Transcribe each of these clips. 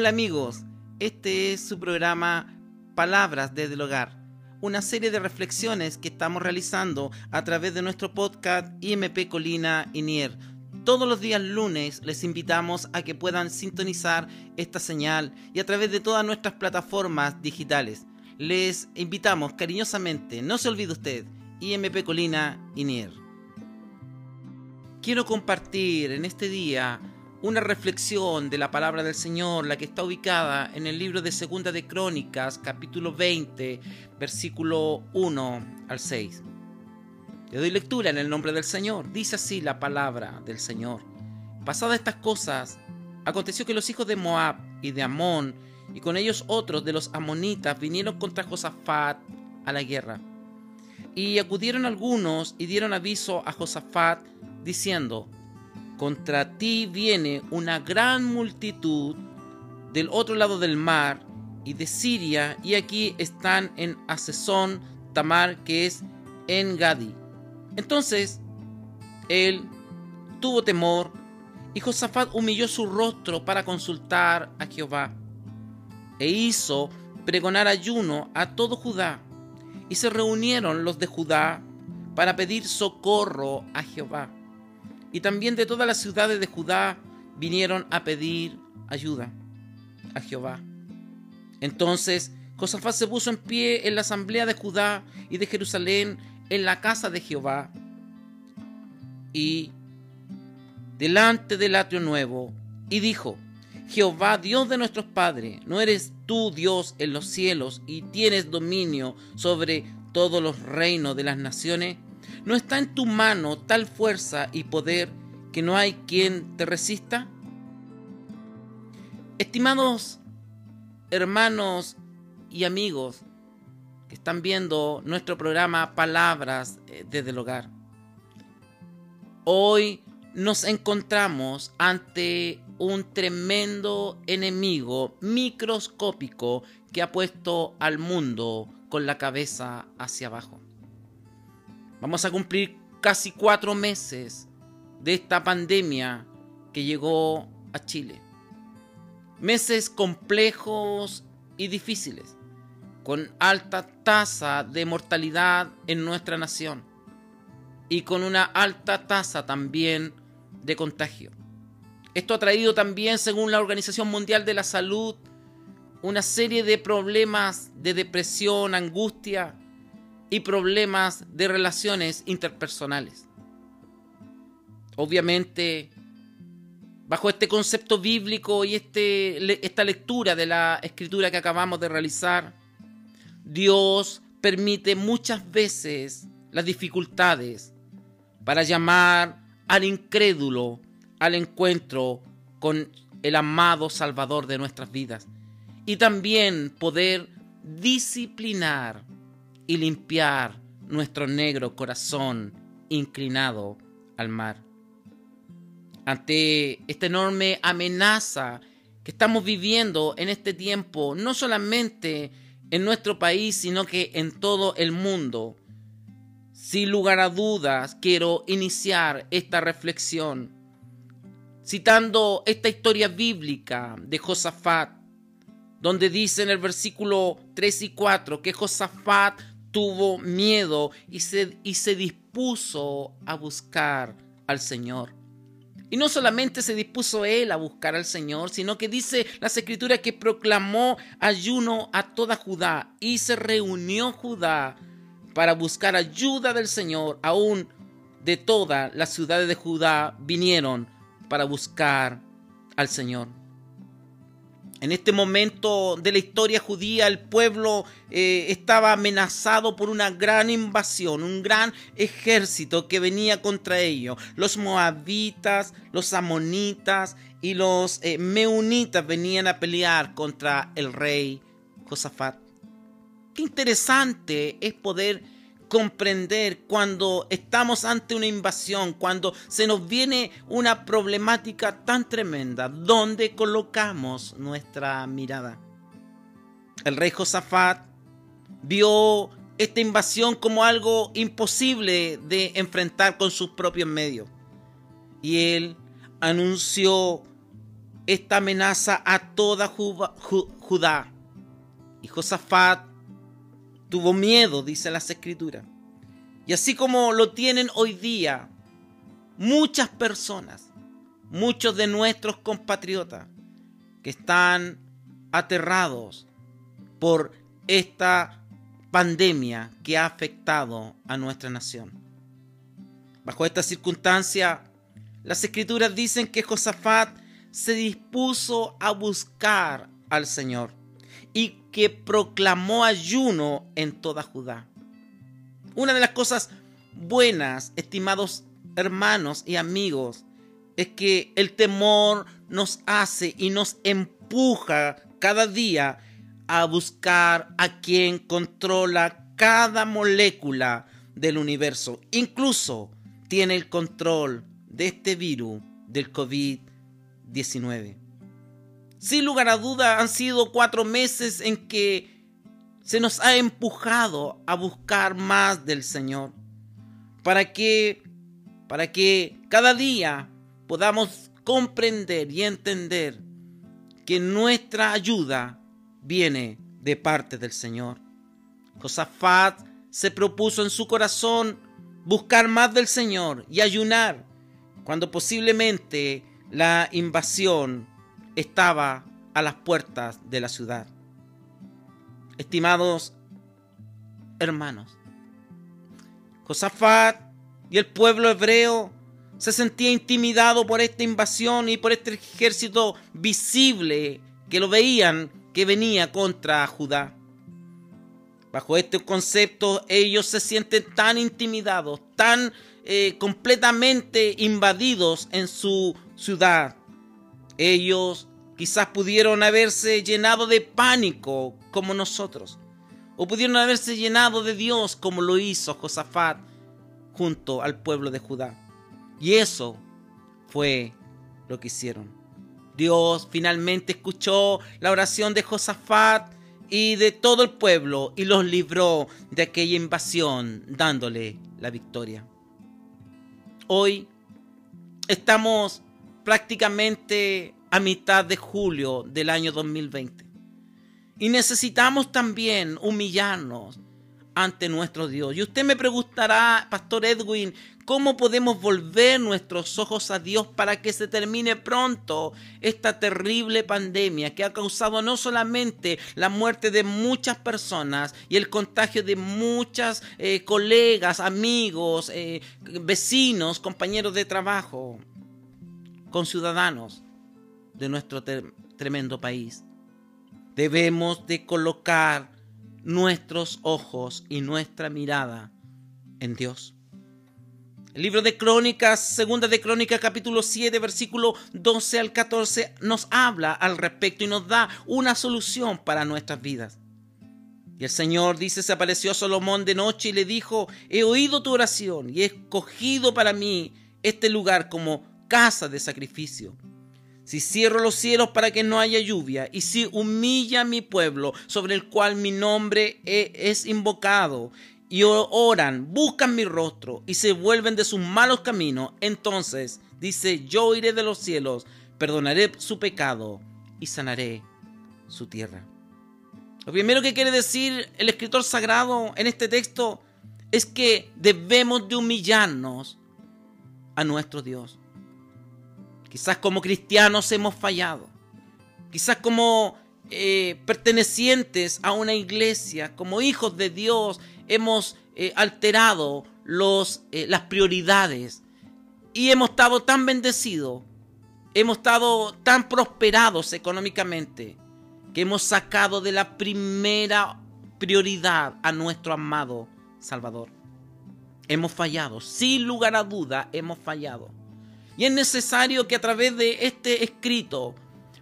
Hola amigos, este es su programa Palabras desde el Hogar, una serie de reflexiones que estamos realizando a través de nuestro podcast IMP Colina Inier. Todos los días lunes les invitamos a que puedan sintonizar esta señal y a través de todas nuestras plataformas digitales. Les invitamos cariñosamente, no se olvide usted, IMP Colina Inier. Quiero compartir en este día una reflexión de la palabra del Señor, la que está ubicada en el libro de Segunda de Crónicas, capítulo 20, versículo 1 al 6. Le doy lectura en el nombre del Señor. Dice así la palabra del Señor. Pasadas estas cosas, aconteció que los hijos de Moab y de Amón, y con ellos otros de los amonitas, vinieron contra Josafat a la guerra. Y acudieron algunos y dieron aviso a Josafat, diciendo, contra ti viene una gran multitud del otro lado del mar y de Siria, y aquí están en Asesón Tamar, que es en Gadi. Entonces él tuvo temor y Josafat humilló su rostro para consultar a Jehová e hizo pregonar ayuno a todo Judá. Y se reunieron los de Judá para pedir socorro a Jehová y también de todas las ciudades de Judá vinieron a pedir ayuda a Jehová. Entonces Josafat se puso en pie en la asamblea de Judá y de Jerusalén en la casa de Jehová y delante del atrio nuevo y dijo, Jehová, Dios de nuestros padres, ¿no eres tú Dios en los cielos y tienes dominio sobre todos los reinos de las naciones? ¿No está en tu mano tal fuerza y poder que no hay quien te resista? Estimados hermanos y amigos que están viendo nuestro programa Palabras eh, desde el hogar, hoy nos encontramos ante un tremendo enemigo microscópico que ha puesto al mundo con la cabeza hacia abajo. Vamos a cumplir casi cuatro meses de esta pandemia que llegó a Chile. Meses complejos y difíciles, con alta tasa de mortalidad en nuestra nación y con una alta tasa también de contagio. Esto ha traído también, según la Organización Mundial de la Salud, una serie de problemas de depresión, angustia, y problemas de relaciones interpersonales. Obviamente, bajo este concepto bíblico y este, esta lectura de la escritura que acabamos de realizar, Dios permite muchas veces las dificultades para llamar al incrédulo al encuentro con el amado Salvador de nuestras vidas y también poder disciplinar y limpiar nuestro negro corazón inclinado al mar. Ante esta enorme amenaza que estamos viviendo en este tiempo, no solamente en nuestro país, sino que en todo el mundo, sin lugar a dudas quiero iniciar esta reflexión citando esta historia bíblica de Josafat, donde dice en el versículo 3 y 4 que Josafat tuvo miedo y se, y se dispuso a buscar al Señor. Y no solamente se dispuso él a buscar al Señor, sino que dice las escrituras que proclamó ayuno a toda Judá y se reunió Judá para buscar ayuda del Señor. Aún de todas las ciudades de Judá vinieron para buscar al Señor. En este momento de la historia judía, el pueblo eh, estaba amenazado por una gran invasión, un gran ejército que venía contra ellos. Los moabitas, los amonitas y los eh, meunitas venían a pelear contra el rey Josafat. Qué interesante es poder comprender cuando estamos ante una invasión, cuando se nos viene una problemática tan tremenda, ¿dónde colocamos nuestra mirada? El rey Josafat vio esta invasión como algo imposible de enfrentar con sus propios medios. Y él anunció esta amenaza a toda Judá. Y Josafat tuvo miedo, dice las escrituras. Y así como lo tienen hoy día muchas personas, muchos de nuestros compatriotas que están aterrados por esta pandemia que ha afectado a nuestra nación. Bajo esta circunstancia, las escrituras dicen que Josafat se dispuso a buscar al Señor y que proclamó ayuno en toda Judá. Una de las cosas buenas, estimados hermanos y amigos, es que el temor nos hace y nos empuja cada día a buscar a quien controla cada molécula del universo. Incluso tiene el control de este virus del COVID-19. Sin lugar a duda han sido cuatro meses en que se nos ha empujado a buscar más del Señor. Para que, para que cada día podamos comprender y entender que nuestra ayuda viene de parte del Señor. Josafat se propuso en su corazón buscar más del Señor y ayunar cuando posiblemente la invasión estaba a las puertas de la ciudad. Estimados hermanos, Josafat y el pueblo hebreo se sentía intimidado por esta invasión y por este ejército visible que lo veían que venía contra Judá. Bajo este concepto ellos se sienten tan intimidados, tan eh, completamente invadidos en su ciudad. Ellos quizás pudieron haberse llenado de pánico como nosotros. O pudieron haberse llenado de Dios como lo hizo Josafat junto al pueblo de Judá. Y eso fue lo que hicieron. Dios finalmente escuchó la oración de Josafat y de todo el pueblo y los libró de aquella invasión dándole la victoria. Hoy estamos prácticamente a mitad de julio del año 2020. Y necesitamos también humillarnos ante nuestro Dios. Y usted me preguntará, Pastor Edwin, ¿cómo podemos volver nuestros ojos a Dios para que se termine pronto esta terrible pandemia que ha causado no solamente la muerte de muchas personas y el contagio de muchas eh, colegas, amigos, eh, vecinos, compañeros de trabajo, con ciudadanos de nuestro tremendo país. Debemos de colocar nuestros ojos y nuestra mirada en Dios. El libro de Crónicas, segunda de Crónicas, capítulo 7, versículo 12 al 14, nos habla al respecto y nos da una solución para nuestras vidas. Y el Señor dice, se apareció Salomón de noche y le dijo, he oído tu oración y he escogido para mí este lugar como casa de sacrificio. Si cierro los cielos para que no haya lluvia, y si humilla a mi pueblo sobre el cual mi nombre e, es invocado, y oran, buscan mi rostro, y se vuelven de sus malos caminos, entonces dice, yo iré de los cielos, perdonaré su pecado y sanaré su tierra. Lo primero que quiere decir el escritor sagrado en este texto es que debemos de humillarnos a nuestro Dios. Quizás como cristianos hemos fallado. Quizás como eh, pertenecientes a una iglesia, como hijos de Dios, hemos eh, alterado eh, las prioridades y hemos estado tan bendecidos, hemos estado tan prosperados económicamente, que hemos sacado de la primera prioridad a nuestro amado Salvador. Hemos fallado, sin lugar a duda, hemos fallado. Y es necesario que a través de este escrito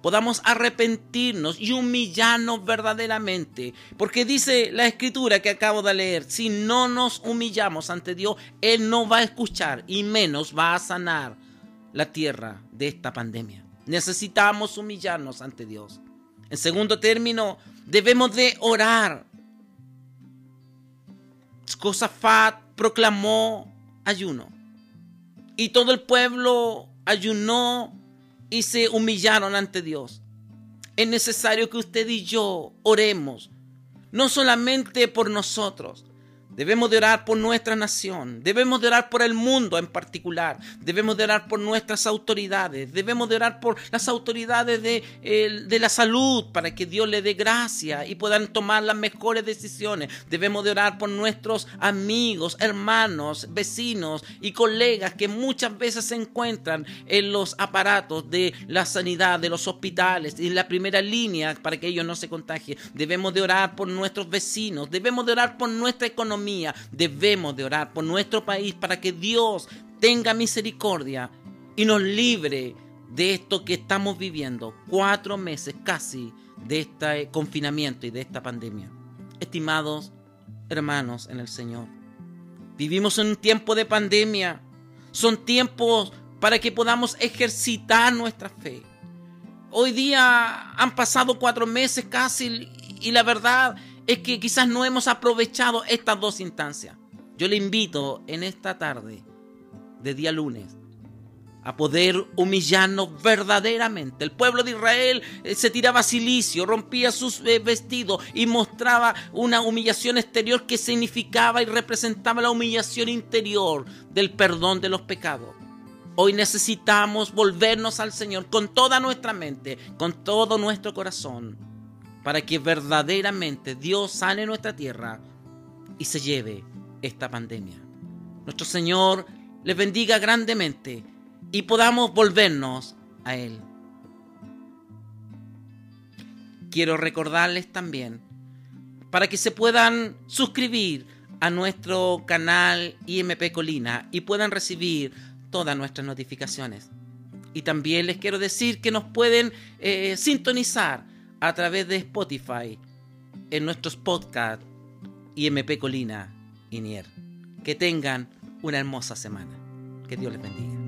podamos arrepentirnos y humillarnos verdaderamente. Porque dice la escritura que acabo de leer, si no nos humillamos ante Dios, Él no va a escuchar y menos va a sanar la tierra de esta pandemia. Necesitamos humillarnos ante Dios. En segundo término, debemos de orar. Proclamó ayuno. Y todo el pueblo ayunó y se humillaron ante Dios. Es necesario que usted y yo oremos, no solamente por nosotros, Debemos de orar por nuestra nación, debemos de orar por el mundo en particular, debemos de orar por nuestras autoridades, debemos de orar por las autoridades de, de, la salud para que Dios le dé gracia y puedan tomar las mejores decisiones. Debemos de orar por nuestros amigos, hermanos, vecinos y colegas que muchas veces se encuentran en los aparatos de la sanidad, de los hospitales en la primera línea para que ellos no se contagien. Debemos de orar por nuestros vecinos, debemos de orar por nuestra economía debemos de orar por nuestro país para que Dios tenga misericordia y nos libre de esto que estamos viviendo, cuatro meses casi de este confinamiento y de esta pandemia. Estimados hermanos en el Señor, vivimos en un tiempo de pandemia, son tiempos para que podamos ejercitar nuestra fe. Hoy día han pasado cuatro meses casi y la verdad es que quizás no hemos aprovechado estas dos instancias. Yo le invito en esta tarde de día lunes a poder humillarnos verdaderamente. El pueblo de Israel eh, se tiraba silicio, rompía sus eh, vestidos y mostraba una humillación exterior que significaba y representaba la humillación interior del perdón de los pecados. Hoy necesitamos volvernos al Señor con toda nuestra mente, con todo nuestro corazón para que verdaderamente Dios sane nuestra tierra y se lleve esta pandemia. Nuestro Señor les bendiga grandemente y podamos volvernos a Él. Quiero recordarles también para que se puedan suscribir a nuestro canal IMP Colina y puedan recibir todas nuestras notificaciones. Y también les quiero decir que nos pueden eh, sintonizar a través de Spotify en nuestros podcasts IMP Colina y Nier. Que tengan una hermosa semana. Que Dios les bendiga.